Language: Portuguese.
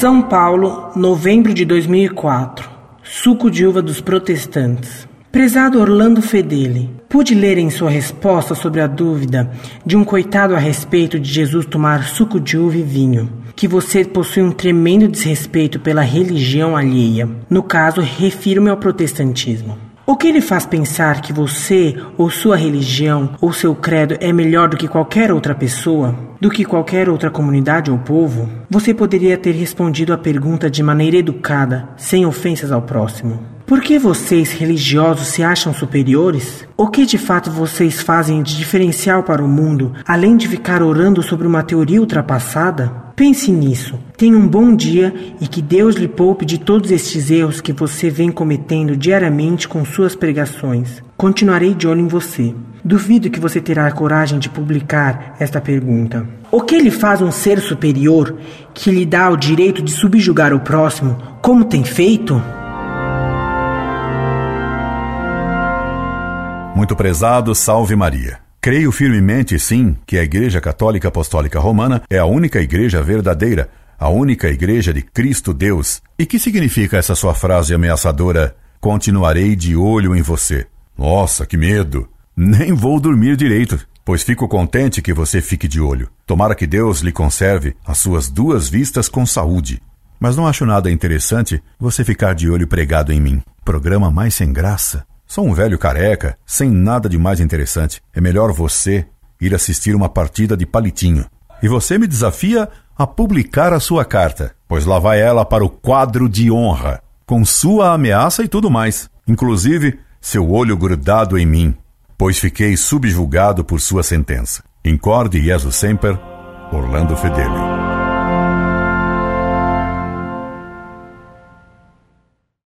São Paulo, novembro de 2004. Suco de uva dos protestantes. Prezado Orlando Fedeli, pude ler em sua resposta sobre a dúvida de um coitado a respeito de Jesus tomar suco de uva e vinho, que você possui um tremendo desrespeito pela religião alheia. No caso, refiro-me ao protestantismo. O que lhe faz pensar que você, ou sua religião, ou seu credo é melhor do que qualquer outra pessoa? Do que qualquer outra comunidade ou povo? Você poderia ter respondido a pergunta de maneira educada, sem ofensas ao próximo. Por que vocês, religiosos, se acham superiores? O que de fato vocês fazem de diferencial para o mundo, além de ficar orando sobre uma teoria ultrapassada? Pense nisso. Tenha um bom dia e que Deus lhe poupe de todos estes erros que você vem cometendo diariamente com suas pregações. Continuarei de olho em você. Duvido que você terá a coragem de publicar esta pergunta. O que lhe faz um ser superior que lhe dá o direito de subjugar o próximo, como tem feito? Muito prezado, salve Maria. Creio firmemente, sim, que a Igreja Católica Apostólica Romana é a única igreja verdadeira, a única igreja de Cristo Deus. E que significa essa sua frase ameaçadora? Continuarei de olho em você. Nossa, que medo! Nem vou dormir direito, pois fico contente que você fique de olho. Tomara que Deus lhe conserve as suas duas vistas com saúde. Mas não acho nada interessante você ficar de olho pregado em mim. Programa mais sem graça. Sou um velho careca, sem nada de mais interessante. É melhor você ir assistir uma partida de palitinho. E você me desafia a publicar a sua carta, pois lá vai ela para o quadro de honra, com sua ameaça e tudo mais, inclusive seu olho grudado em mim, pois fiquei subjugado por sua sentença. Incorde Jesus Semper, Orlando Fedeli.